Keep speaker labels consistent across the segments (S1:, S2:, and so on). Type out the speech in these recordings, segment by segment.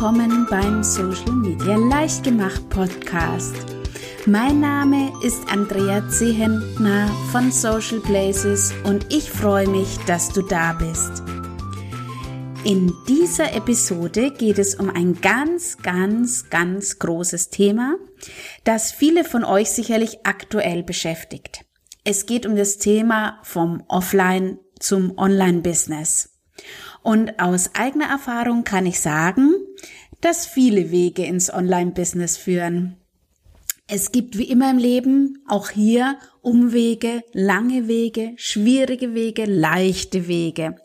S1: willkommen beim Social Media Leichtgemacht Podcast. Mein Name ist Andrea Zehentner von Social Places und ich freue mich, dass du da bist. In dieser Episode geht es um ein ganz, ganz, ganz großes Thema, das viele von euch sicherlich aktuell beschäftigt. Es geht um das Thema vom Offline zum Online-Business. Und aus eigener Erfahrung kann ich sagen, dass viele Wege ins Online-Business führen. Es gibt wie immer im Leben auch hier Umwege, lange Wege, schwierige Wege, leichte Wege.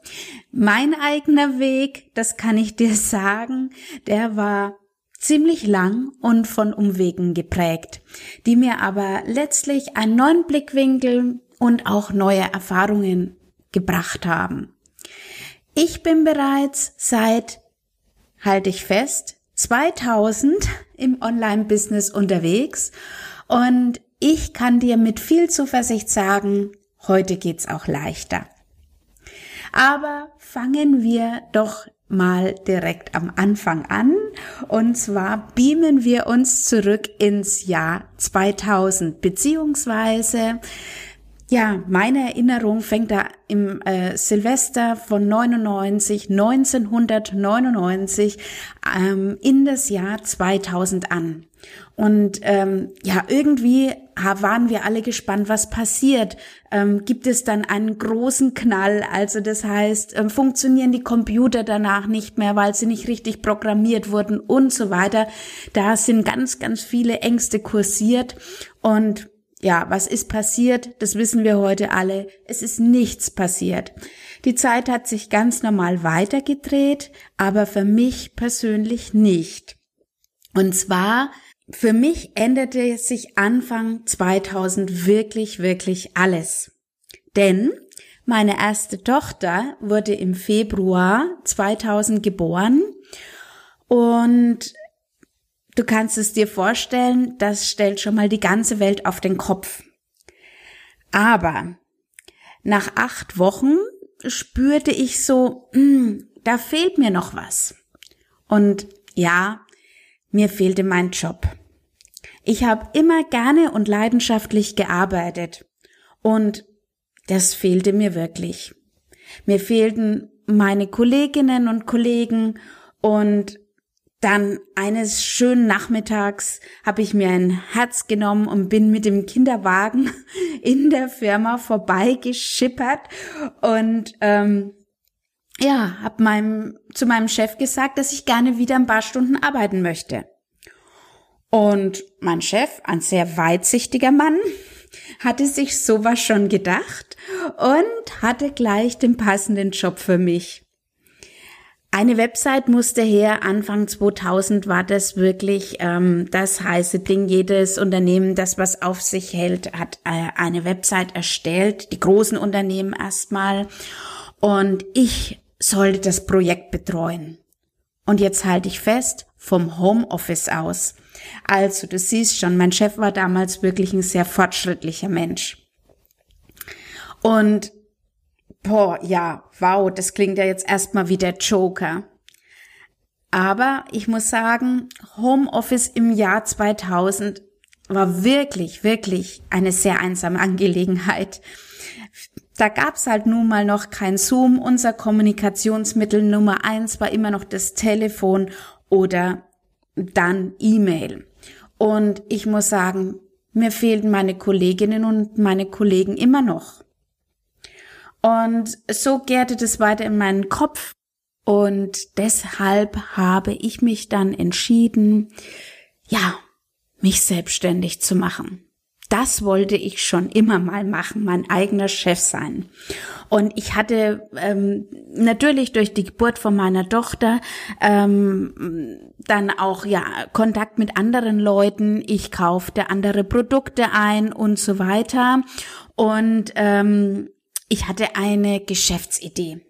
S1: Mein eigener Weg, das kann ich dir sagen, der war ziemlich lang und von Umwegen geprägt, die mir aber letztlich einen neuen Blickwinkel und auch neue Erfahrungen gebracht haben. Ich bin bereits seit, halte ich fest, 2000 im Online-Business unterwegs und ich kann dir mit viel Zuversicht sagen, heute geht's auch leichter. Aber fangen wir doch mal direkt am Anfang an. Und zwar beamen wir uns zurück ins Jahr 2000, beziehungsweise ja, meine Erinnerung fängt da im äh, Silvester von 99, 1999 ähm, in das Jahr 2000 an. Und ähm, ja, irgendwie waren wir alle gespannt, was passiert. Ähm, gibt es dann einen großen Knall? Also das heißt, ähm, funktionieren die Computer danach nicht mehr, weil sie nicht richtig programmiert wurden und so weiter. Da sind ganz, ganz viele Ängste kursiert und ja, was ist passiert? Das wissen wir heute alle. Es ist nichts passiert. Die Zeit hat sich ganz normal weitergedreht, aber für mich persönlich nicht. Und zwar, für mich änderte sich Anfang 2000 wirklich, wirklich alles. Denn meine erste Tochter wurde im Februar 2000 geboren und Du kannst es dir vorstellen, das stellt schon mal die ganze Welt auf den Kopf. Aber nach acht Wochen spürte ich so, mh, hm, da fehlt mir noch was. Und ja, mir fehlte mein Job. Ich habe immer gerne und leidenschaftlich gearbeitet. Und das fehlte mir wirklich. Mir fehlten meine Kolleginnen und Kollegen und dann eines schönen Nachmittags habe ich mir ein Herz genommen und bin mit dem Kinderwagen in der Firma vorbeigeschippert und ähm, ja, habe meinem zu meinem Chef gesagt, dass ich gerne wieder ein paar Stunden arbeiten möchte. Und mein Chef, ein sehr weitsichtiger Mann, hatte sich sowas schon gedacht und hatte gleich den passenden Job für mich. Eine Website musste her. Anfang 2000 war das wirklich ähm, das heiße Ding. Jedes Unternehmen, das was auf sich hält, hat äh, eine Website erstellt. Die großen Unternehmen erstmal. Und ich sollte das Projekt betreuen. Und jetzt halte ich fest, vom Homeoffice aus. Also, du siehst schon, mein Chef war damals wirklich ein sehr fortschrittlicher Mensch. Und Boah, ja, wow, das klingt ja jetzt erstmal wie der Joker. Aber ich muss sagen, Homeoffice im Jahr 2000 war wirklich, wirklich eine sehr einsame Angelegenheit. Da gab's halt nun mal noch kein Zoom. Unser Kommunikationsmittel Nummer eins war immer noch das Telefon oder dann E-Mail. Und ich muss sagen, mir fehlten meine Kolleginnen und meine Kollegen immer noch. Und so gärte das weiter in meinen Kopf. Und deshalb habe ich mich dann entschieden, ja, mich selbstständig zu machen. Das wollte ich schon immer mal machen, mein eigener Chef sein. Und ich hatte ähm, natürlich durch die Geburt von meiner Tochter ähm, dann auch ja Kontakt mit anderen Leuten. Ich kaufte andere Produkte ein und so weiter. Und ähm, ich hatte eine Geschäftsidee.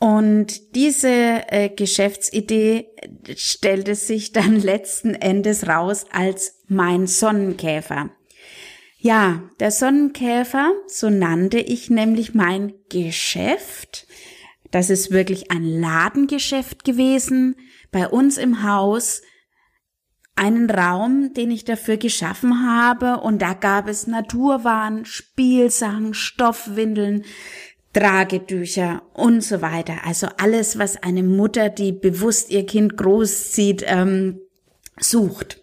S1: Und diese äh, Geschäftsidee stellte sich dann letzten Endes raus als mein Sonnenkäfer. Ja, der Sonnenkäfer, so nannte ich nämlich mein Geschäft. Das ist wirklich ein Ladengeschäft gewesen bei uns im Haus einen Raum, den ich dafür geschaffen habe und da gab es Naturwaren, Spielsachen, Stoffwindeln, Tragetücher und so weiter. Also alles, was eine Mutter, die bewusst ihr Kind großzieht, ähm, sucht.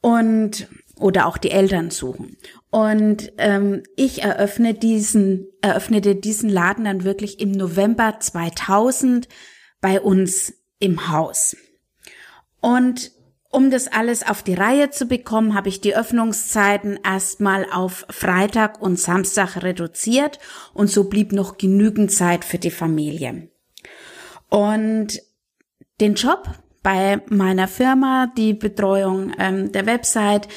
S1: Und oder auch die Eltern suchen. Und ähm, ich eröffne diesen, eröffnete diesen Laden dann wirklich im November 2000 bei uns im Haus. Und um das alles auf die Reihe zu bekommen, habe ich die Öffnungszeiten erstmal auf Freitag und Samstag reduziert und so blieb noch genügend Zeit für die Familie. Und den Job bei meiner Firma, die Betreuung ähm, der Website,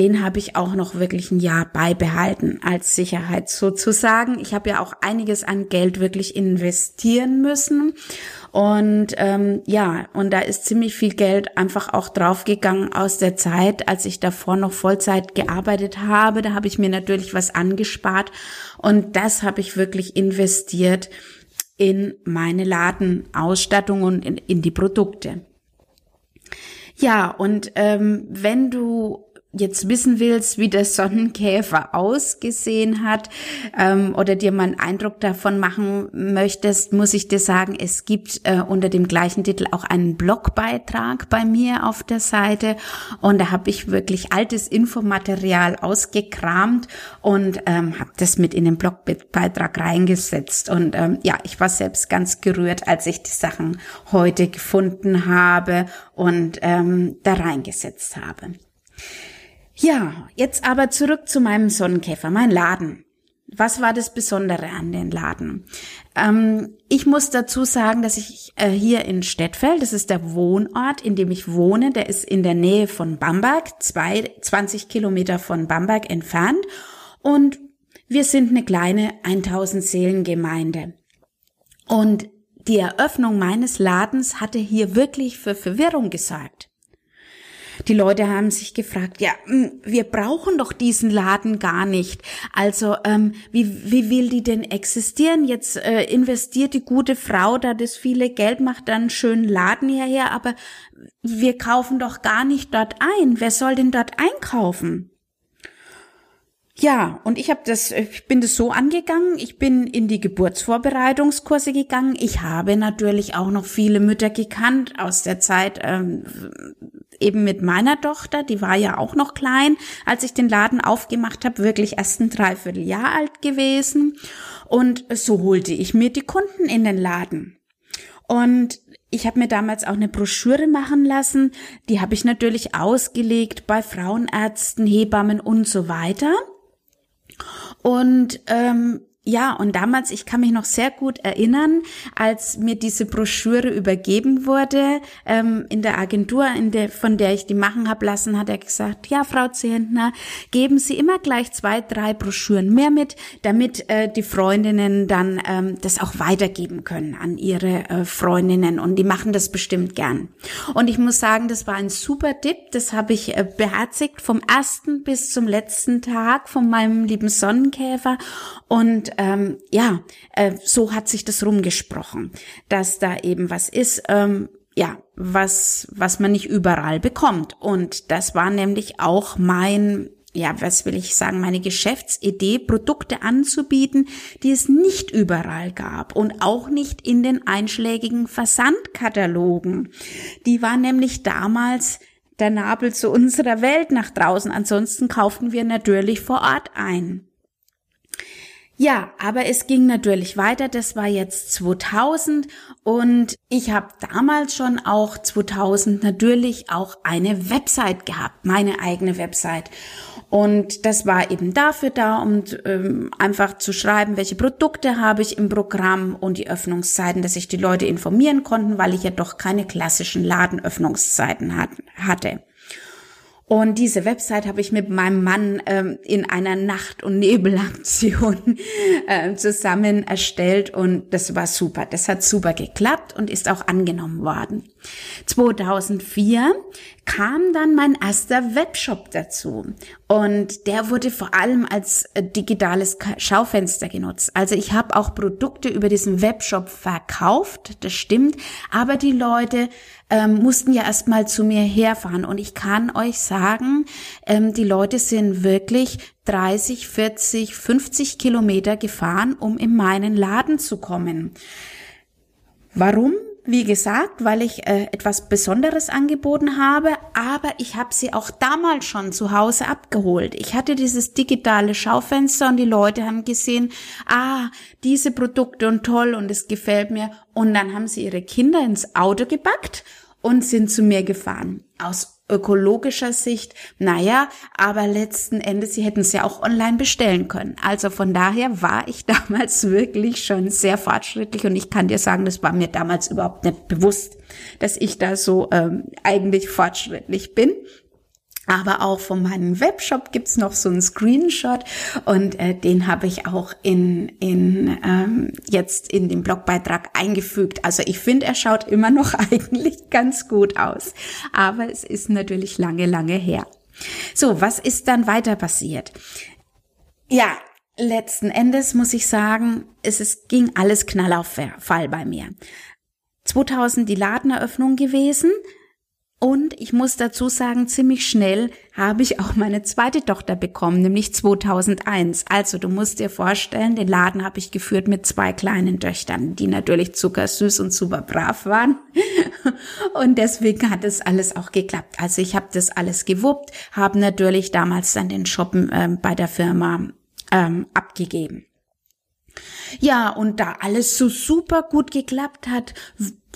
S1: den habe ich auch noch wirklich ein Jahr beibehalten als Sicherheit sozusagen. Ich habe ja auch einiges an Geld wirklich investieren müssen. Und ähm, ja, und da ist ziemlich viel Geld einfach auch draufgegangen aus der Zeit, als ich davor noch Vollzeit gearbeitet habe. Da habe ich mir natürlich was angespart und das habe ich wirklich investiert in meine Ladenausstattung und in, in die Produkte. Ja, und ähm, wenn du jetzt wissen willst, wie der Sonnenkäfer ausgesehen hat ähm, oder dir mal einen Eindruck davon machen möchtest, muss ich dir sagen, es gibt äh, unter dem gleichen Titel auch einen Blogbeitrag bei mir auf der Seite und da habe ich wirklich altes Infomaterial ausgekramt und ähm, habe das mit in den Blogbeitrag reingesetzt und ähm, ja, ich war selbst ganz gerührt, als ich die Sachen heute gefunden habe und ähm, da reingesetzt habe. Ja, jetzt aber zurück zu meinem Sonnenkäfer, mein Laden. Was war das Besondere an den Laden? Ähm, ich muss dazu sagen, dass ich äh, hier in Stettfeld, das ist der Wohnort, in dem ich wohne, der ist in der Nähe von Bamberg, zwei, 20 Kilometer von Bamberg entfernt und wir sind eine kleine 1000 Seelengemeinde. Und die Eröffnung meines Ladens hatte hier wirklich für Verwirrung gesorgt. Die Leute haben sich gefragt, ja, hm, wir brauchen doch diesen Laden gar nicht. Also ähm, wie, wie will die denn existieren? Jetzt äh, investiert die gute Frau da das viele Geld, macht dann einen schönen Laden hierher, aber wir kaufen doch gar nicht dort ein. Wer soll denn dort einkaufen? Ja, und ich habe das, ich bin das so angegangen. Ich bin in die Geburtsvorbereitungskurse gegangen. Ich habe natürlich auch noch viele Mütter gekannt aus der Zeit ähm, eben mit meiner Tochter, die war ja auch noch klein, als ich den Laden aufgemacht habe, wirklich erst ein Dreivierteljahr alt gewesen. Und so holte ich mir die Kunden in den Laden. Und ich habe mir damals auch eine Broschüre machen lassen, die habe ich natürlich ausgelegt bei Frauenärzten, Hebammen und so weiter. Und ähm, ja, und damals, ich kann mich noch sehr gut erinnern, als mir diese Broschüre übergeben wurde, ähm, in der Agentur, in der, von der ich die machen habe lassen, hat er gesagt, ja, Frau Zehentner, geben Sie immer gleich zwei, drei Broschüren mehr mit, damit äh, die Freundinnen dann ähm, das auch weitergeben können an ihre äh, Freundinnen. Und die machen das bestimmt gern. Und ich muss sagen, das war ein super Tipp. Das habe ich äh, beherzigt vom ersten bis zum letzten Tag von meinem lieben Sonnenkäfer. Und ähm, ja, äh, so hat sich das rumgesprochen, dass da eben was ist, ähm, ja, was, was man nicht überall bekommt. Und das war nämlich auch mein ja, was will ich sagen, meine Geschäftsidee, Produkte anzubieten, die es nicht überall gab und auch nicht in den einschlägigen Versandkatalogen. Die war nämlich damals der Nabel zu unserer Welt nach draußen. Ansonsten kauften wir natürlich vor Ort ein. Ja, aber es ging natürlich weiter. Das war jetzt 2000 und ich habe damals schon auch 2000 natürlich auch eine Website gehabt, meine eigene Website. Und das war eben dafür da, um ähm, einfach zu schreiben, welche Produkte habe ich im Programm und die Öffnungszeiten, dass sich die Leute informieren konnten, weil ich ja doch keine klassischen Ladenöffnungszeiten hat, hatte. Und diese Website habe ich mit meinem Mann ähm, in einer Nacht- und Nebelaktion äh, zusammen erstellt und das war super. Das hat super geklappt und ist auch angenommen worden. 2004 kam dann mein erster Webshop dazu und der wurde vor allem als äh, digitales Schaufenster genutzt. Also ich habe auch Produkte über diesen Webshop verkauft, das stimmt, aber die Leute ähm, mussten ja erstmal zu mir herfahren. Und ich kann euch sagen, ähm, die Leute sind wirklich 30, 40, 50 Kilometer gefahren, um in meinen Laden zu kommen. Warum? wie gesagt, weil ich äh, etwas Besonderes angeboten habe, aber ich habe sie auch damals schon zu Hause abgeholt. Ich hatte dieses digitale Schaufenster und die Leute haben gesehen, ah, diese Produkte und toll und es gefällt mir. Und dann haben sie ihre Kinder ins Auto gepackt und sind zu mir gefahren. Aus ökologischer Sicht, naja, aber letzten Endes, sie hätten es ja auch online bestellen können. Also von daher war ich damals wirklich schon sehr fortschrittlich und ich kann dir sagen, das war mir damals überhaupt nicht bewusst, dass ich da so ähm, eigentlich fortschrittlich bin. Aber auch von meinem Webshop gibt's noch so einen Screenshot und äh, den habe ich auch in, in ähm, jetzt in den Blogbeitrag eingefügt. Also ich finde, er schaut immer noch eigentlich ganz gut aus. Aber es ist natürlich lange, lange her. So, was ist dann weiter passiert? Ja, letzten Endes muss ich sagen, es ist, ging alles knall auf Fall bei mir. 2000 die Ladeneröffnung gewesen, und ich muss dazu sagen, ziemlich schnell habe ich auch meine zweite Tochter bekommen, nämlich 2001. Also du musst dir vorstellen, den Laden habe ich geführt mit zwei kleinen Töchtern, die natürlich zuckersüß und super brav waren. Und deswegen hat es alles auch geklappt. Also ich habe das alles gewuppt, habe natürlich damals dann den Shoppen äh, bei der Firma ähm, abgegeben. Ja, und da alles so super gut geklappt hat,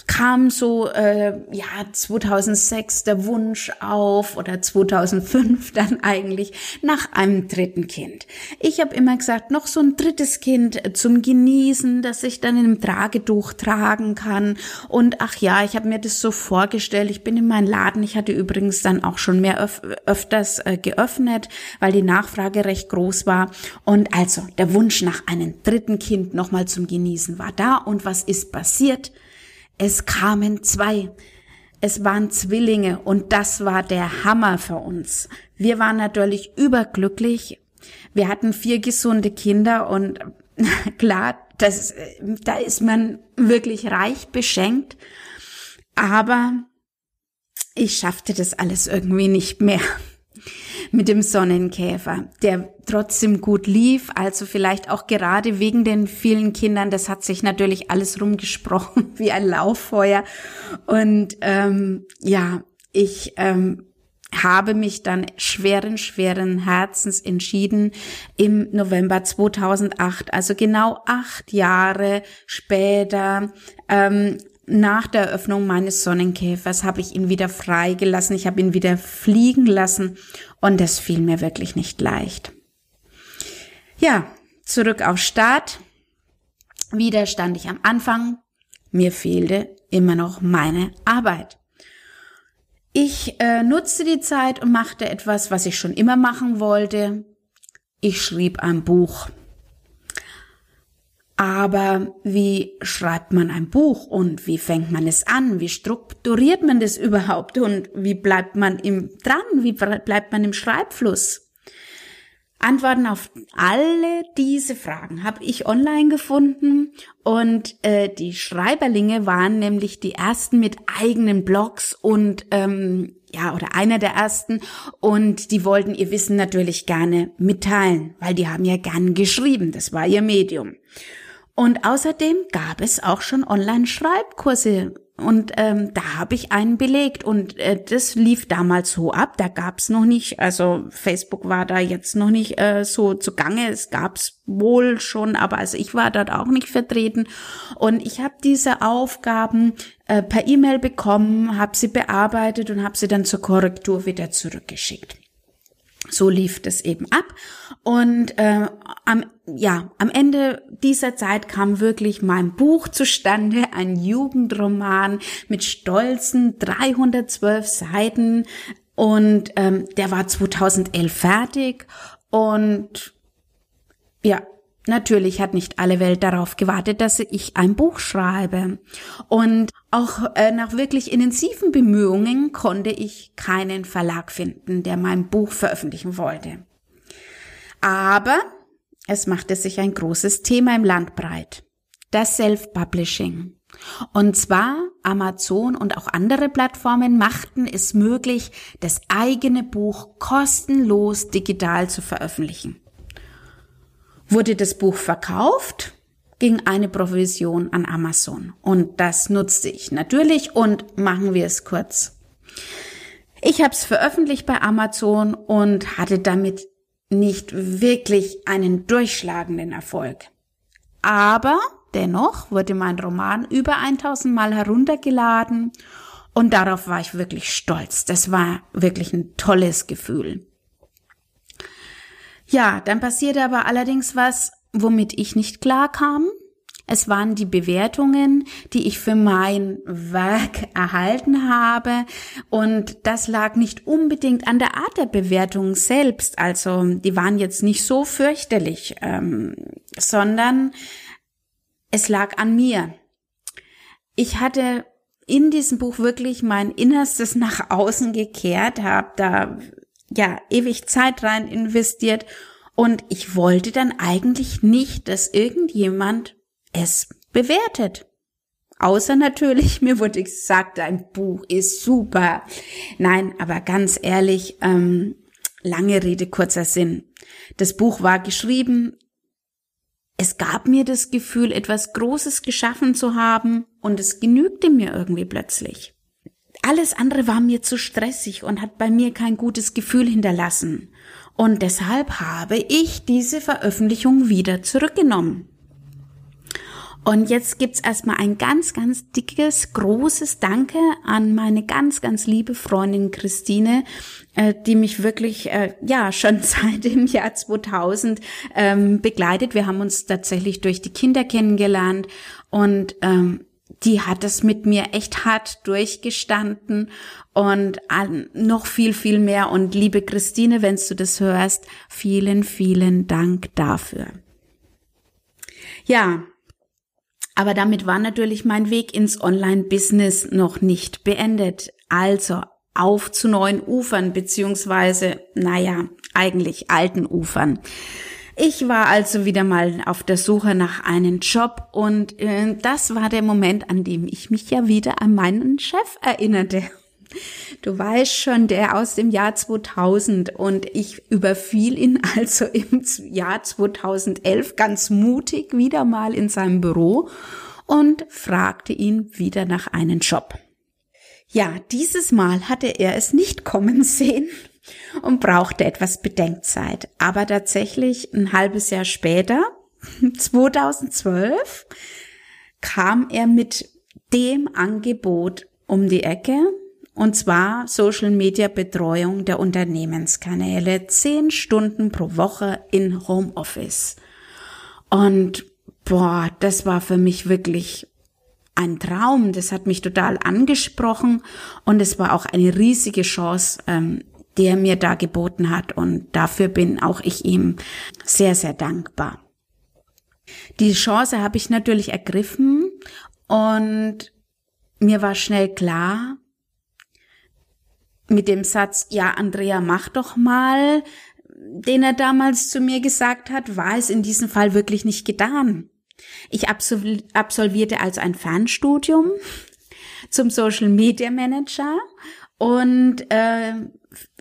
S1: kam so äh, ja 2006 der Wunsch auf oder 2005 dann eigentlich nach einem dritten Kind. Ich habe immer gesagt, noch so ein drittes Kind zum Genießen, dass ich dann in einem Tragetuch tragen kann und ach ja, ich habe mir das so vorgestellt. Ich bin in meinen Laden, ich hatte übrigens dann auch schon mehr öf öfters äh, geöffnet, weil die Nachfrage recht groß war und also der Wunsch nach einem dritten Kind nochmal zum Genießen war da und was ist passiert? Es kamen zwei. Es waren Zwillinge und das war der Hammer für uns. Wir waren natürlich überglücklich. Wir hatten vier gesunde Kinder und klar, das, da ist man wirklich reich beschenkt. Aber ich schaffte das alles irgendwie nicht mehr mit dem Sonnenkäfer, der trotzdem gut lief, also vielleicht auch gerade wegen den vielen Kindern, das hat sich natürlich alles rumgesprochen wie ein Lauffeuer. Und ähm, ja, ich ähm, habe mich dann schweren, schweren Herzens entschieden im November 2008, also genau acht Jahre später, ähm, nach der Eröffnung meines Sonnenkäfers habe ich ihn wieder freigelassen, ich habe ihn wieder fliegen lassen und das fiel mir wirklich nicht leicht. Ja, zurück auf Start. Wieder stand ich am Anfang. Mir fehlte immer noch meine Arbeit. Ich äh, nutzte die Zeit und machte etwas, was ich schon immer machen wollte. Ich schrieb ein Buch. Aber wie schreibt man ein Buch und wie fängt man es an? Wie strukturiert man das überhaupt und wie bleibt man im dran? Wie bleibt man im Schreibfluss? Antworten auf alle diese Fragen habe ich online gefunden und äh, die Schreiberlinge waren nämlich die ersten mit eigenen Blogs und ähm, ja oder einer der ersten und die wollten ihr Wissen natürlich gerne mitteilen, weil die haben ja gern geschrieben, das war ihr Medium. Und außerdem gab es auch schon Online-Schreibkurse und ähm, da habe ich einen belegt und äh, das lief damals so ab. Da gab's noch nicht, also Facebook war da jetzt noch nicht äh, so zugange. Es gab's wohl schon, aber also ich war dort auch nicht vertreten. Und ich habe diese Aufgaben äh, per E-Mail bekommen, habe sie bearbeitet und habe sie dann zur Korrektur wieder zurückgeschickt. So lief das eben ab. Und äh, am, ja, am Ende dieser Zeit kam wirklich mein Buch zustande, ein Jugendroman mit stolzen 312 Seiten. Und ähm, der war 2011 fertig. Und ja, Natürlich hat nicht alle Welt darauf gewartet, dass ich ein Buch schreibe. Und auch äh, nach wirklich intensiven Bemühungen konnte ich keinen Verlag finden, der mein Buch veröffentlichen wollte. Aber es machte sich ein großes Thema im Land breit. Das Self-Publishing. Und zwar Amazon und auch andere Plattformen machten es möglich, das eigene Buch kostenlos digital zu veröffentlichen. Wurde das Buch verkauft, ging eine Provision an Amazon. Und das nutzte ich natürlich und machen wir es kurz. Ich habe es veröffentlicht bei Amazon und hatte damit nicht wirklich einen durchschlagenden Erfolg. Aber dennoch wurde mein Roman über 1000 Mal heruntergeladen und darauf war ich wirklich stolz. Das war wirklich ein tolles Gefühl. Ja, dann passierte aber allerdings was, womit ich nicht klar kam. Es waren die Bewertungen, die ich für mein Werk erhalten habe. Und das lag nicht unbedingt an der Art der Bewertung selbst. Also die waren jetzt nicht so fürchterlich, ähm, sondern es lag an mir. Ich hatte in diesem Buch wirklich mein Innerstes nach außen gekehrt, habe da ja ewig Zeit rein investiert und ich wollte dann eigentlich nicht, dass irgendjemand es bewertet. Außer natürlich, mir wurde gesagt, dein Buch ist super. Nein, aber ganz ehrlich, ähm, lange Rede, kurzer Sinn. Das Buch war geschrieben. Es gab mir das Gefühl, etwas Großes geschaffen zu haben und es genügte mir irgendwie plötzlich. Alles andere war mir zu stressig und hat bei mir kein gutes Gefühl hinterlassen. Und deshalb habe ich diese Veröffentlichung wieder zurückgenommen. Und jetzt gibt's erstmal ein ganz, ganz dickes, großes Danke an meine ganz, ganz liebe Freundin Christine, äh, die mich wirklich, äh, ja, schon seit dem Jahr 2000 ähm, begleitet. Wir haben uns tatsächlich durch die Kinder kennengelernt und ähm, die hat es mit mir echt hart durchgestanden und noch viel, viel mehr. Und liebe Christine, wenn du das hörst, vielen, vielen Dank dafür. Ja, aber damit war natürlich mein Weg ins Online-Business noch nicht beendet. Also auf zu neuen Ufern, beziehungsweise, naja, eigentlich alten Ufern. Ich war also wieder mal auf der Suche nach einem Job und äh, das war der Moment, an dem ich mich ja wieder an meinen Chef erinnerte. Du weißt schon, der aus dem Jahr 2000 und ich überfiel ihn also im Jahr 2011 ganz mutig wieder mal in seinem Büro und fragte ihn wieder nach einem Job. Ja, dieses Mal hatte er es nicht kommen sehen und brauchte etwas Bedenkzeit. Aber tatsächlich ein halbes Jahr später, 2012, kam er mit dem Angebot um die Ecke, und zwar Social Media Betreuung der Unternehmenskanäle, zehn Stunden pro Woche in Homeoffice. Und boah, das war für mich wirklich ein Traum. Das hat mich total angesprochen und es war auch eine riesige Chance, ähm, die er mir da geboten hat und dafür bin auch ich ihm sehr, sehr dankbar. Die Chance habe ich natürlich ergriffen und mir war schnell klar, mit dem Satz, ja, Andrea, mach doch mal, den er damals zu mir gesagt hat, war es in diesem Fall wirklich nicht getan. Ich absolvierte also ein Fernstudium zum Social Media Manager und äh,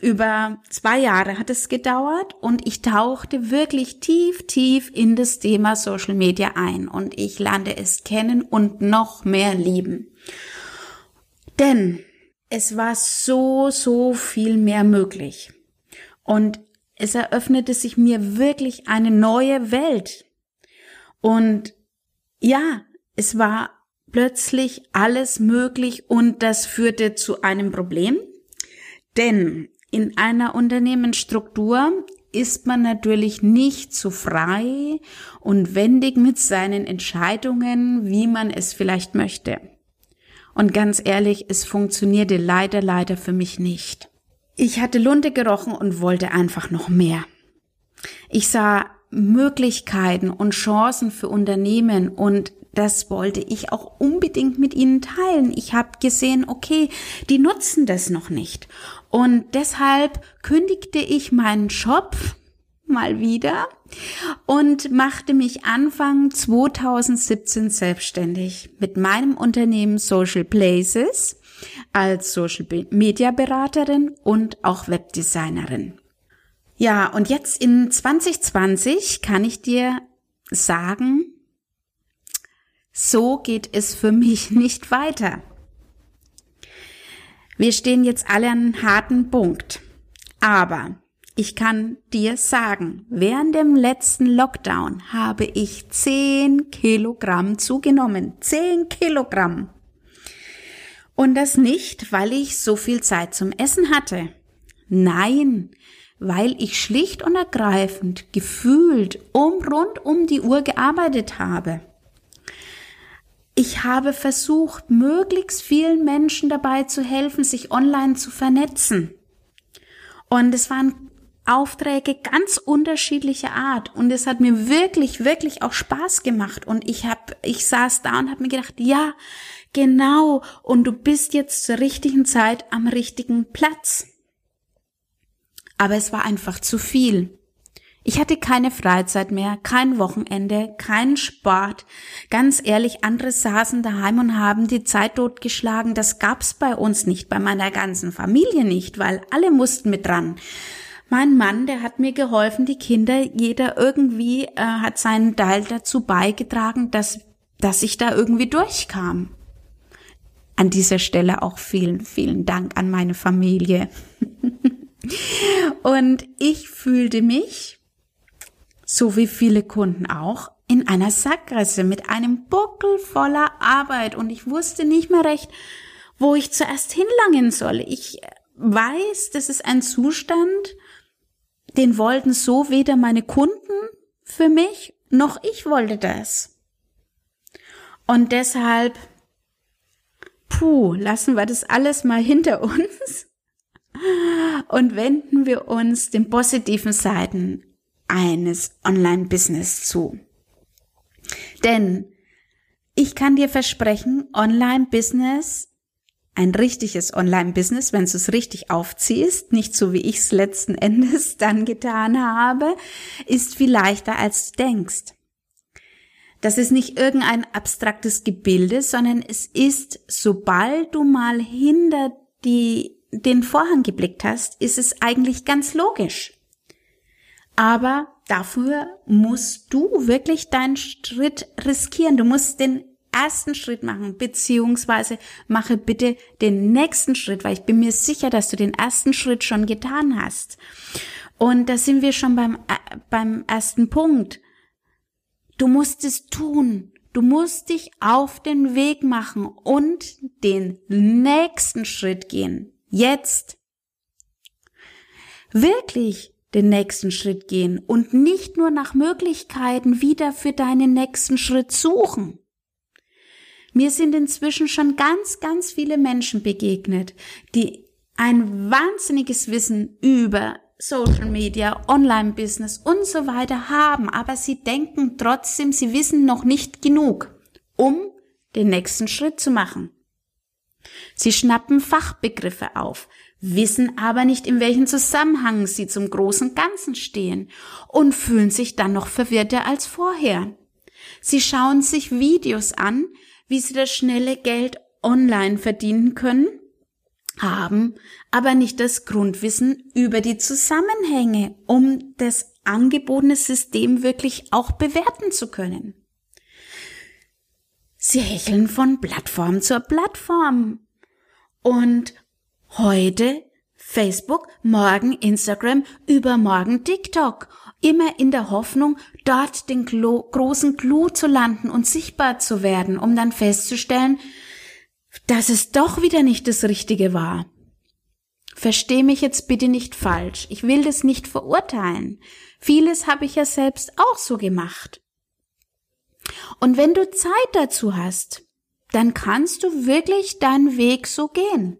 S1: über zwei Jahre hat es gedauert und ich tauchte wirklich tief, tief in das Thema Social Media ein und ich lernte es kennen und noch mehr lieben. Denn es war so, so viel mehr möglich. Und es eröffnete sich mir wirklich eine neue Welt. Und ja, es war plötzlich alles möglich und das führte zu einem Problem. Denn in einer Unternehmensstruktur ist man natürlich nicht so frei und wendig mit seinen Entscheidungen, wie man es vielleicht möchte. Und ganz ehrlich, es funktionierte leider, leider für mich nicht. Ich hatte Lunte gerochen und wollte einfach noch mehr. Ich sah Möglichkeiten und Chancen für Unternehmen und das wollte ich auch unbedingt mit ihnen teilen. Ich habe gesehen, okay, die nutzen das noch nicht. Und deshalb kündigte ich meinen Job mal wieder und machte mich Anfang 2017 selbstständig mit meinem Unternehmen Social Places als Social Media Beraterin und auch Webdesignerin. Ja, und jetzt in 2020 kann ich dir sagen, so geht es für mich nicht weiter. Wir stehen jetzt alle an einem harten Punkt. Aber ich kann dir sagen, während dem letzten Lockdown habe ich 10 Kilogramm zugenommen. 10 Kilogramm. Und das nicht, weil ich so viel Zeit zum Essen hatte. Nein, weil ich schlicht und ergreifend gefühlt um rund um die Uhr gearbeitet habe. Ich habe versucht, möglichst vielen Menschen dabei zu helfen, sich online zu vernetzen. Und es waren Aufträge ganz unterschiedlicher Art und es hat mir wirklich wirklich auch Spaß gemacht und ich habe ich saß da und habe mir gedacht, ja, genau und du bist jetzt zur richtigen Zeit am richtigen Platz. Aber es war einfach zu viel. Ich hatte keine Freizeit mehr, kein Wochenende, keinen Sport. Ganz ehrlich, andere saßen daheim und haben die Zeit totgeschlagen. Das gab's bei uns nicht, bei meiner ganzen Familie nicht, weil alle mussten mit dran. Mein Mann, der hat mir geholfen, die Kinder, jeder irgendwie äh, hat seinen Teil dazu beigetragen, dass, dass ich da irgendwie durchkam. An dieser Stelle auch vielen, vielen Dank an meine Familie. und ich fühlte mich so wie viele Kunden auch, in einer Sackgasse mit einem Buckel voller Arbeit und ich wusste nicht mehr recht, wo ich zuerst hinlangen soll. Ich weiß, das ist ein Zustand, den wollten so weder meine Kunden für mich, noch ich wollte das. Und deshalb, puh, lassen wir das alles mal hinter uns und wenden wir uns den positiven Seiten eines Online-Business zu. Denn ich kann dir versprechen, Online-Business, ein richtiges Online-Business, wenn du es richtig aufziehst, nicht so wie ich es letzten Endes dann getan habe, ist viel leichter als du denkst. Das ist nicht irgendein abstraktes Gebilde, sondern es ist, sobald du mal hinter die, den Vorhang geblickt hast, ist es eigentlich ganz logisch. Aber dafür musst du wirklich deinen Schritt riskieren. Du musst den ersten Schritt machen, beziehungsweise mache bitte den nächsten Schritt, weil ich bin mir sicher, dass du den ersten Schritt schon getan hast. Und da sind wir schon beim, äh, beim ersten Punkt. Du musst es tun. Du musst dich auf den Weg machen und den nächsten Schritt gehen. Jetzt. Wirklich den nächsten Schritt gehen und nicht nur nach Möglichkeiten wieder für deinen nächsten Schritt suchen. Mir sind inzwischen schon ganz, ganz viele Menschen begegnet, die ein wahnsinniges Wissen über Social Media, Online-Business und so weiter haben, aber sie denken trotzdem, sie wissen noch nicht genug, um den nächsten Schritt zu machen. Sie schnappen Fachbegriffe auf, wissen aber nicht, in welchem Zusammenhang sie zum großen Ganzen stehen und fühlen sich dann noch verwirrter als vorher. Sie schauen sich Videos an, wie sie das schnelle Geld online verdienen können, haben aber nicht das Grundwissen über die Zusammenhänge, um das angebotene System wirklich auch bewerten zu können. Sie hecheln von Plattform zur Plattform und Heute Facebook, morgen Instagram, übermorgen TikTok. Immer in der Hoffnung, dort den Klo großen Clou zu landen und sichtbar zu werden, um dann festzustellen, dass es doch wieder nicht das Richtige war. Versteh mich jetzt bitte nicht falsch. Ich will das nicht verurteilen. Vieles habe ich ja selbst auch so gemacht. Und wenn du Zeit dazu hast, dann kannst du wirklich deinen Weg so gehen.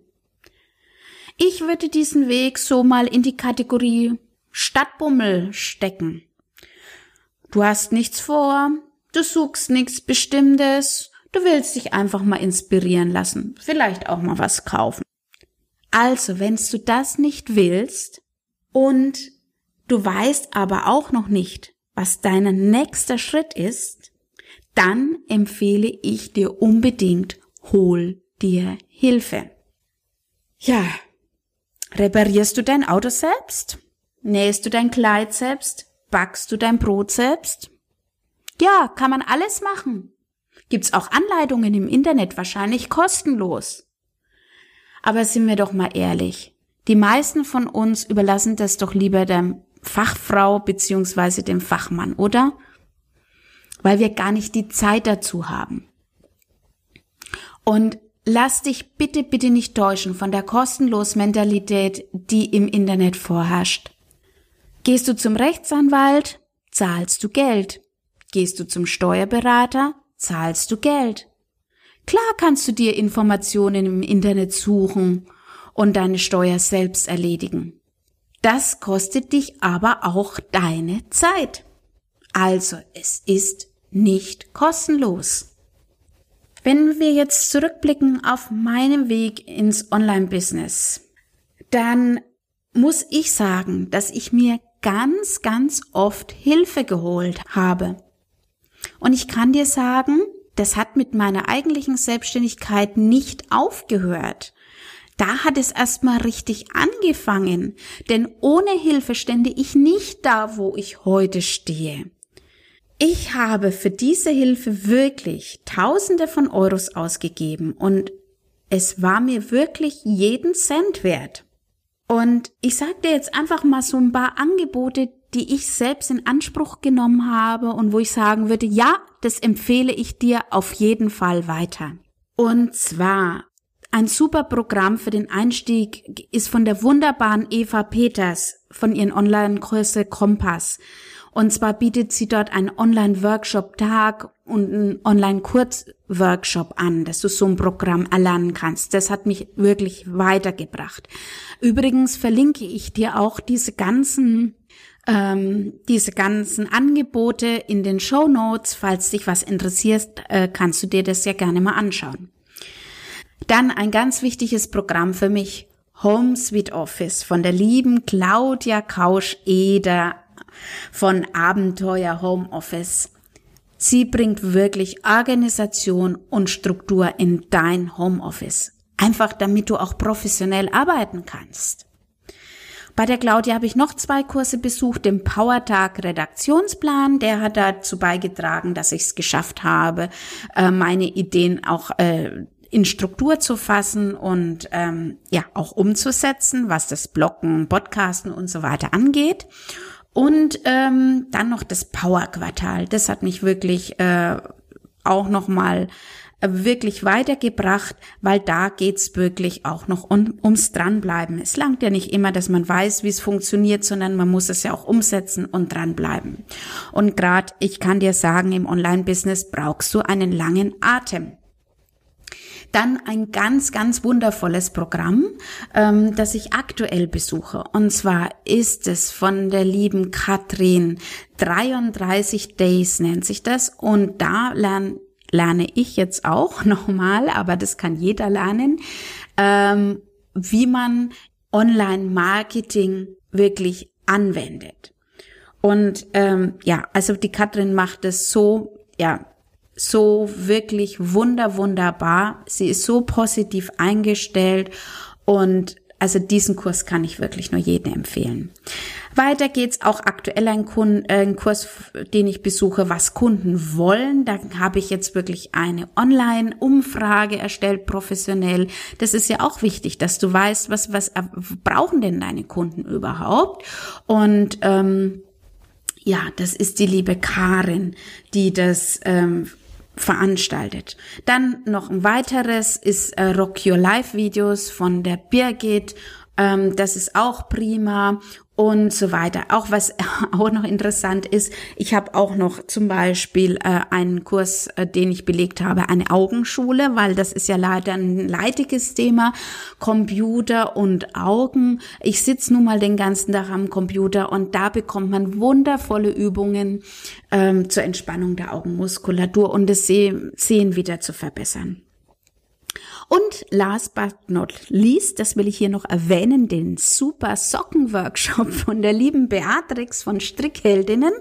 S1: Ich würde diesen Weg so mal in die Kategorie Stadtbummel stecken. Du hast nichts vor, du suchst nichts Bestimmtes, du willst dich einfach mal inspirieren lassen, vielleicht auch mal was kaufen. Also, wenn du das nicht willst und du weißt aber auch noch nicht, was dein nächster Schritt ist, dann empfehle ich dir unbedingt, hol dir Hilfe. Ja, reparierst du dein Auto selbst? Nähst du dein Kleid selbst? Backst du dein Brot selbst? Ja, kann man alles machen. Gibt's auch Anleitungen im Internet, wahrscheinlich kostenlos. Aber sind wir doch mal ehrlich. Die meisten von uns überlassen das doch lieber der Fachfrau beziehungsweise dem Fachmann, oder? Weil wir gar nicht die Zeit dazu haben. Und lass dich bitte, bitte nicht täuschen von der kostenlos Mentalität, die im Internet vorherrscht. Gehst du zum Rechtsanwalt, zahlst du Geld. Gehst du zum Steuerberater, zahlst du Geld. Klar kannst du dir Informationen im Internet suchen und deine Steuer selbst erledigen. Das kostet dich aber auch deine Zeit. Also es ist nicht kostenlos. Wenn wir jetzt zurückblicken auf meinen Weg ins Online-Business, dann muss ich sagen, dass ich mir ganz, ganz oft Hilfe geholt habe. Und ich kann dir sagen, das hat mit meiner eigentlichen Selbstständigkeit nicht aufgehört. Da hat es erstmal richtig angefangen, denn ohne Hilfe stände ich nicht da, wo ich heute stehe. Ich habe für diese Hilfe wirklich Tausende von Euros ausgegeben und es war mir wirklich jeden Cent wert. Und ich sage dir jetzt einfach mal so ein paar Angebote, die ich selbst in Anspruch genommen habe und wo ich sagen würde, ja, das empfehle ich dir auf jeden Fall weiter. Und zwar ein super Programm für den Einstieg ist von der wunderbaren Eva Peters von ihren Online-Kurse Kompass. Und zwar bietet sie dort einen Online-Workshop-Tag und einen Online-Kurz-Workshop an, dass du so ein Programm erlernen kannst. Das hat mich wirklich weitergebracht. Übrigens verlinke ich dir auch diese ganzen ähm, diese ganzen Angebote in den Show Notes. Falls dich was interessiert, äh, kannst du dir das ja gerne mal anschauen. Dann ein ganz wichtiges Programm für mich, Home Sweet Office von der lieben Claudia Kausch-Eder von Abenteuer Homeoffice. Sie bringt wirklich Organisation und Struktur in dein Homeoffice. Einfach damit du auch professionell arbeiten kannst. Bei der Claudia habe ich noch zwei Kurse besucht, den Powertag Redaktionsplan. Der hat dazu beigetragen, dass ich es geschafft habe, äh, meine Ideen auch äh, in Struktur zu fassen und ähm, ja auch umzusetzen, was das Blocken, Podcasten und so weiter angeht. Und ähm, dann noch das Power-Quartal. Das hat mich wirklich äh, auch noch mal äh, wirklich weitergebracht, weil da geht's wirklich auch noch um, ums Dranbleiben. Es langt ja nicht immer, dass man weiß, wie es funktioniert, sondern man muss es ja auch umsetzen und dranbleiben. Und gerade, ich kann dir sagen, im Online-Business brauchst du einen langen Atem. Dann ein ganz, ganz wundervolles Programm, ähm, das ich aktuell besuche. Und zwar ist es von der lieben Katrin 33 Days nennt sich das. Und da lern, lerne ich jetzt auch nochmal, aber das kann jeder lernen, ähm, wie man Online-Marketing wirklich anwendet. Und ähm, ja, also die Katrin macht es so, ja, so wirklich wunder, wunderbar. Sie ist so positiv eingestellt und also diesen Kurs kann ich wirklich nur jedem empfehlen. Weiter geht's auch aktuell ein, Kunden, äh, ein Kurs, den ich besuche, was Kunden wollen. Da habe ich jetzt wirklich eine Online-Umfrage erstellt, professionell. Das ist ja auch wichtig, dass du weißt, was was brauchen denn deine Kunden überhaupt und ähm, ja, das ist die liebe Karin, die das ähm, veranstaltet. Dann noch ein weiteres ist äh, Rock Your Life Videos von der Birgit. Ähm, das ist auch prima und so weiter. Auch was auch noch interessant ist, ich habe auch noch zum Beispiel äh, einen Kurs, äh, den ich belegt habe, eine Augenschule, weil das ist ja leider ein leidiges Thema, Computer und Augen. Ich sitze nun mal den ganzen Tag am Computer und da bekommt man wundervolle Übungen ähm, zur Entspannung der Augenmuskulatur und das Sehen wieder zu verbessern. Und last but not least, das will ich hier noch erwähnen, den super Sockenworkshop von der lieben Beatrix von Strickheldinnen.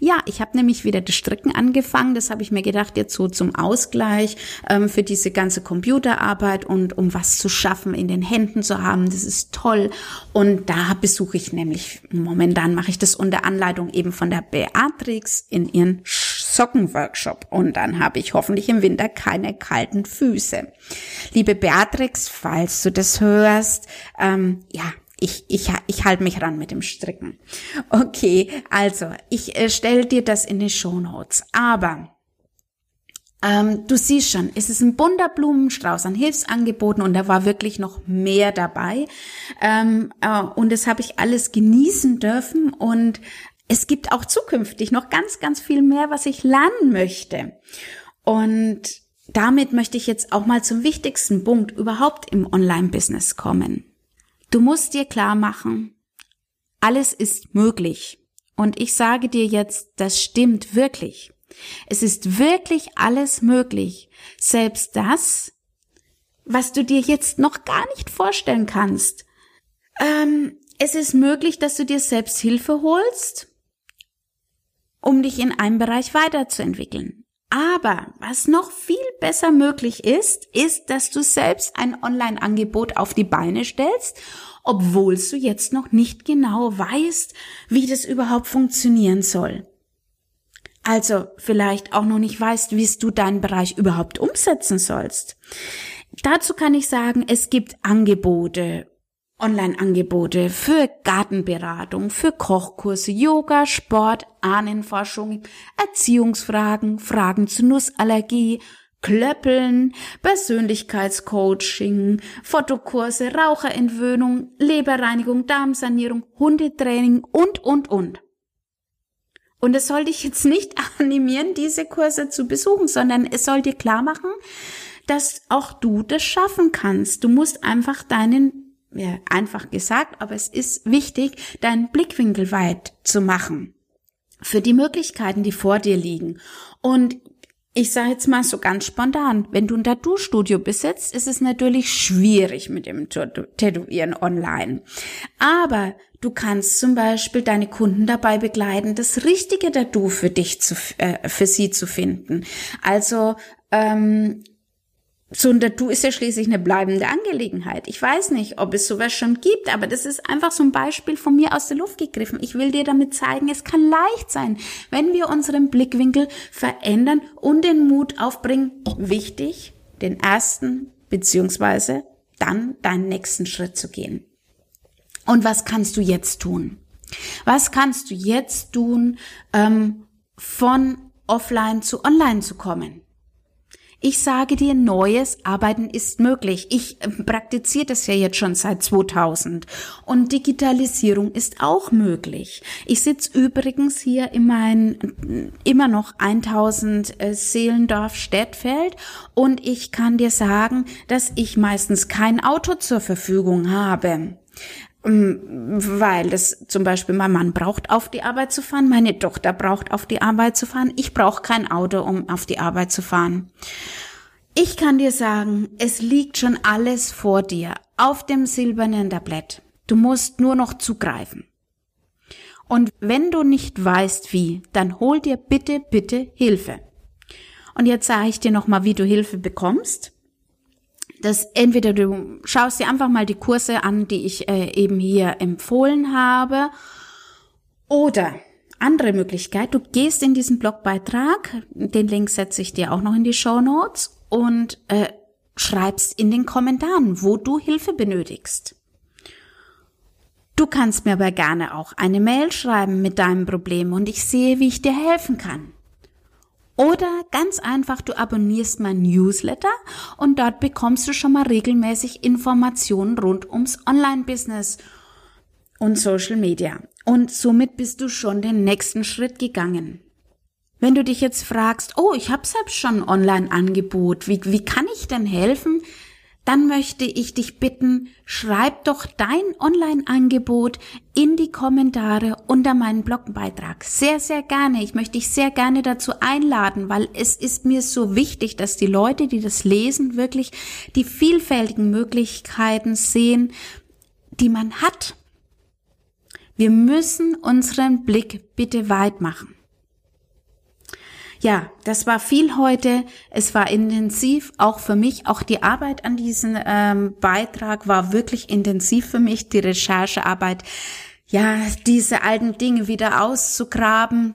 S1: Ja, ich habe nämlich wieder das Stricken angefangen. Das habe ich mir gedacht, jetzt so zum Ausgleich ähm, für diese ganze Computerarbeit und um was zu schaffen in den Händen zu haben. Das ist toll. Und da besuche ich nämlich, momentan mache ich das unter Anleitung eben von der Beatrix in ihren Sockenworkshop. Und dann habe ich hoffentlich im Winter keine kalten Füße. Liebe Beatrix, falls du das hörst, ähm, ja, ich, ich, ich halte mich ran mit dem Stricken. Okay, also ich äh, stelle dir das in die Show Notes. Aber ähm, du siehst schon, es ist ein bunter Blumenstrauß an Hilfsangeboten und da war wirklich noch mehr dabei. Ähm, äh, und das habe ich alles genießen dürfen und es gibt auch zukünftig noch ganz, ganz viel mehr, was ich lernen möchte. Und damit möchte ich jetzt auch mal zum wichtigsten Punkt überhaupt im Online-Business kommen. Du musst dir klar machen, alles ist möglich. Und ich sage dir jetzt, das stimmt wirklich. Es ist wirklich alles möglich. Selbst das, was du dir jetzt noch gar nicht vorstellen kannst. Ähm, es ist möglich, dass du dir selbst Hilfe holst, um dich in einem Bereich weiterzuentwickeln. Aber was noch viel besser möglich ist, ist, dass du selbst ein Online-Angebot auf die Beine stellst, obwohl du jetzt noch nicht genau weißt, wie das überhaupt funktionieren soll. Also vielleicht auch noch nicht weißt, wie du deinen Bereich überhaupt umsetzen sollst. Dazu kann ich sagen, es gibt Angebote Online-Angebote für Gartenberatung, für Kochkurse, Yoga, Sport, Ahnenforschung, Erziehungsfragen, Fragen zu Nussallergie, Klöppeln, Persönlichkeitscoaching, Fotokurse, Raucherentwöhnung, Leberreinigung, Darmsanierung, Hundetraining und, und, und. Und es soll dich jetzt nicht animieren, diese Kurse zu besuchen, sondern es soll dir klar machen, dass auch du das schaffen kannst. Du musst einfach deinen ja, einfach gesagt, aber es ist wichtig, deinen Blickwinkel weit zu machen für die Möglichkeiten, die vor dir liegen. Und ich sage jetzt mal so ganz spontan, wenn du ein Tattoo-Studio besitzt, ist es natürlich schwierig mit dem Tätowieren online. Aber du kannst zum Beispiel deine Kunden dabei begleiten, das richtige Tattoo für dich zu, äh, für sie zu finden. Also ähm, so ein Tattoo ist ja schließlich eine bleibende Angelegenheit. Ich weiß nicht, ob es sowas schon gibt, aber das ist einfach so ein Beispiel von mir aus der Luft gegriffen. Ich will dir damit zeigen, es kann leicht sein, wenn wir unseren Blickwinkel verändern und den Mut aufbringen, wichtig, den ersten beziehungsweise dann deinen nächsten Schritt zu gehen. Und was kannst du jetzt tun? Was kannst du jetzt tun, ähm, von offline zu online zu kommen? Ich sage dir, neues Arbeiten ist möglich. Ich äh, praktiziere das ja jetzt schon seit 2000. Und Digitalisierung ist auch möglich. Ich sitze übrigens hier in mein immer noch 1000 äh, Seelendorf Städtfeld und ich kann dir sagen, dass ich meistens kein Auto zur Verfügung habe. Weil das zum Beispiel mein Mann braucht auf die Arbeit zu fahren, meine Tochter braucht auf die Arbeit zu fahren, ich brauche kein Auto, um auf die Arbeit zu fahren. Ich kann dir sagen, es liegt schon alles vor dir auf dem silbernen Tablett. Du musst nur noch zugreifen. Und wenn du nicht weißt wie, dann hol dir bitte, bitte Hilfe. Und jetzt sage ich dir nochmal, wie du Hilfe bekommst dass entweder du schaust dir einfach mal die Kurse an, die ich äh, eben hier empfohlen habe, oder andere Möglichkeit, du gehst in diesen Blogbeitrag, den Link setze ich dir auch noch in die Show Notes und äh, schreibst in den Kommentaren, wo du Hilfe benötigst. Du kannst mir aber gerne auch eine Mail schreiben mit deinem Problem und ich sehe, wie ich dir helfen kann. Oder ganz einfach, du abonnierst mein Newsletter und dort bekommst du schon mal regelmäßig Informationen rund ums Online-Business und Social Media. Und somit bist du schon den nächsten Schritt gegangen. Wenn du dich jetzt fragst, oh, ich habe selbst schon ein Online-Angebot, wie, wie kann ich denn helfen? Dann möchte ich dich bitten, schreib doch dein Online-Angebot in die Kommentare unter meinen Blogbeitrag. Sehr, sehr gerne. Ich möchte dich sehr gerne dazu einladen, weil es ist mir so wichtig, dass die Leute, die das lesen, wirklich die vielfältigen Möglichkeiten sehen, die man hat. Wir müssen unseren Blick bitte weit machen. Ja, das war viel heute. Es war intensiv, auch für mich. Auch die Arbeit an diesem ähm, Beitrag war wirklich intensiv für mich. Die Recherchearbeit, ja, diese alten Dinge wieder auszugraben.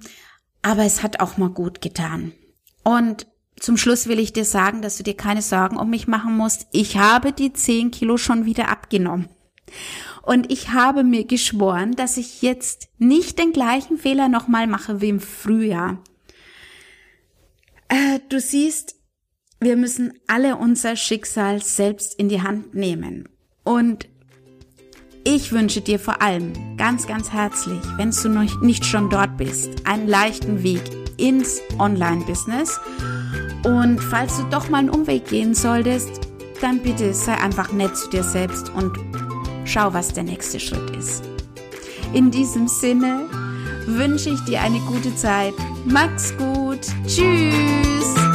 S1: Aber es hat auch mal gut getan. Und zum Schluss will ich dir sagen, dass du dir keine Sorgen um mich machen musst. Ich habe die 10 Kilo schon wieder abgenommen. Und ich habe mir geschworen, dass ich jetzt nicht den gleichen Fehler nochmal mache wie im Frühjahr. Äh, du siehst, wir müssen alle unser Schicksal selbst in die Hand nehmen. Und ich wünsche dir vor allem ganz, ganz herzlich, wenn du noch nicht schon dort bist, einen leichten Weg ins Online-Business. Und falls du doch mal einen Umweg gehen solltest, dann bitte sei einfach nett zu dir selbst und schau, was der nächste Schritt ist. In diesem Sinne wünsche ich dir eine gute Zeit. Mach's gut. Tschüss.